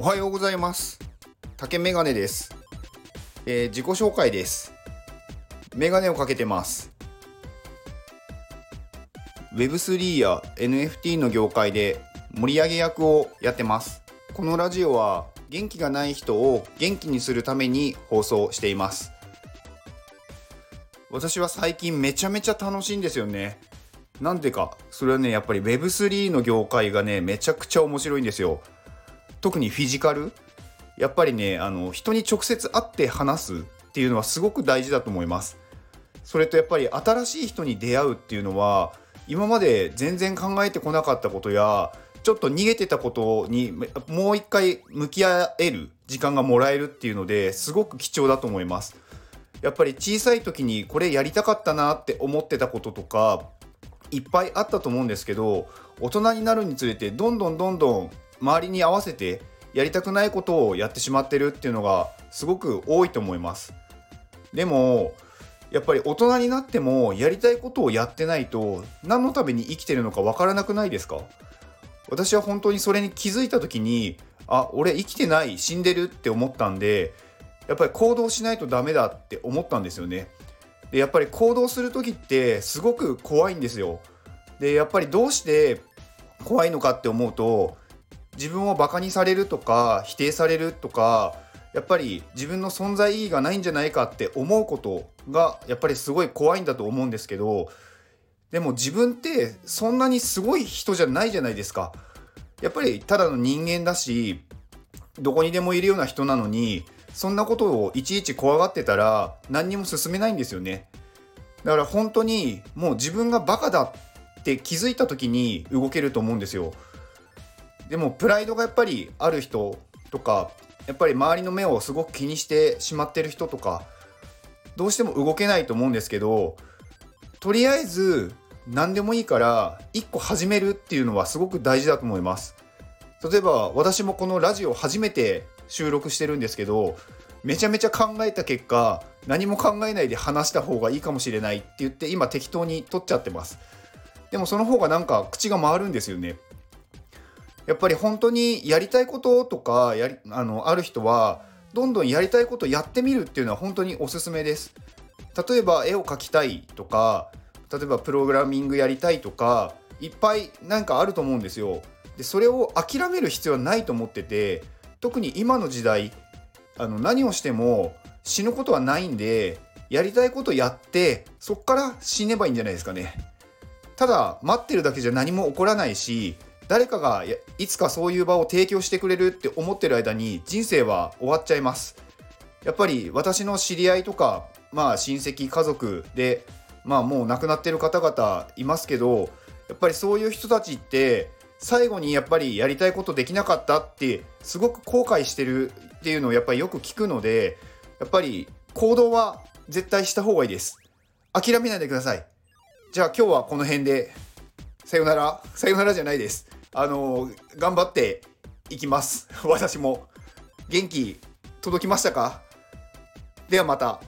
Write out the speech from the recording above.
おはようございます。竹メガネです、えー、自己紹介です。メガネをかけてます。Web3 や NFT の業界で盛り上げ役をやってます。このラジオは元気がない人を元気にするために放送しています。私は最近めちゃめちゃ楽しいんですよね。なんでか。それはねやっぱり Web3 の業界がねめちゃくちゃ面白いんですよ。特にフィジカルやっぱりねあの人に直接会って話すっていうのはすごく大事だと思います。それとやっぱり新しい人に出会うっていうのは今まで全然考えてこなかったことやちょっと逃げてたことにもう一回向き合える時間がもらえるっていうのですごく貴重だと思います。やっぱり小さい時にこれやりたかったなって思ってたこととかいっぱいあったと思うんですけど大人になるにつれてどんどんどんどん周りに合わせてやりたくないことをやってしまってるっていうのがすごく多いと思います。でもやっぱり大人になってもやりたいことをやってないと何のために生きてるのかわからなくないですか？私は本当にそれに気づいた時にあ俺生きてない死んでるって思ったんでやっぱり行動しないとダメだって思ったんですよね。でやっぱり行動する時ってすごく怖いんですよ。でやっぱりどうして怖いのかって思うと自分をバカにされるとか否定されるとかやっぱり自分の存在意義がないんじゃないかって思うことがやっぱりすごい怖いんだと思うんですけどでも自分ってそんなにすごい人じゃないじゃないですか。やっぱりただの人間だしどこにでもいるような人なのにそんなことをいちいち怖がってたら何にも進めないんですよね。だから本当にもう自分がバカだって気づいた時に動けると思うんですよ。でもプライドがやっぱりある人とかやっぱり周りの目をすごく気にしてしまってる人とかどうしても動けないと思うんですけどとりあえず何でもいいから1個始めるっていうのはすごく大事だと思います。例えば私もこのラジオ初めて収録してるんですけどめちゃめちゃ考えた結果何も考えないで話した方がいいかもしれないって言って今適当に撮っちゃってます。でもその方がなんか口が回るんですよね。やっぱり本当にやりたいこととかやりあのある人はどんどんやりたいことやってみるっていうのは本当におすすめです。例えば絵を描きたいとか例えばプログラミングやりたいとかいっぱいなんかあると思うんですよ。でそれを諦める必要はないと思ってて特に今の時代あの何をしても死ぬことはないんでやりたいことやってそっから死ねばいいんじゃないですかね。ただ待ってるだけじゃ何も起こらないし誰かがいつかそういう場を提供してくれるって思ってる間に人生は終わっちゃいます。やっぱり私の知り合いとかまあ親戚家族でまあもう亡くなってる方々いますけどやっぱりそういう人たちって最後にやっぱりやりたいことできなかったってすごく後悔してるっていうのをやっぱりよく聞くのでやっぱり行動は絶対した方がいいです。諦めないでください。じゃあ今日はこの辺で。さよなら。さよならじゃないです。あの頑張っていきます。私も。元気届きましたか？ではまた。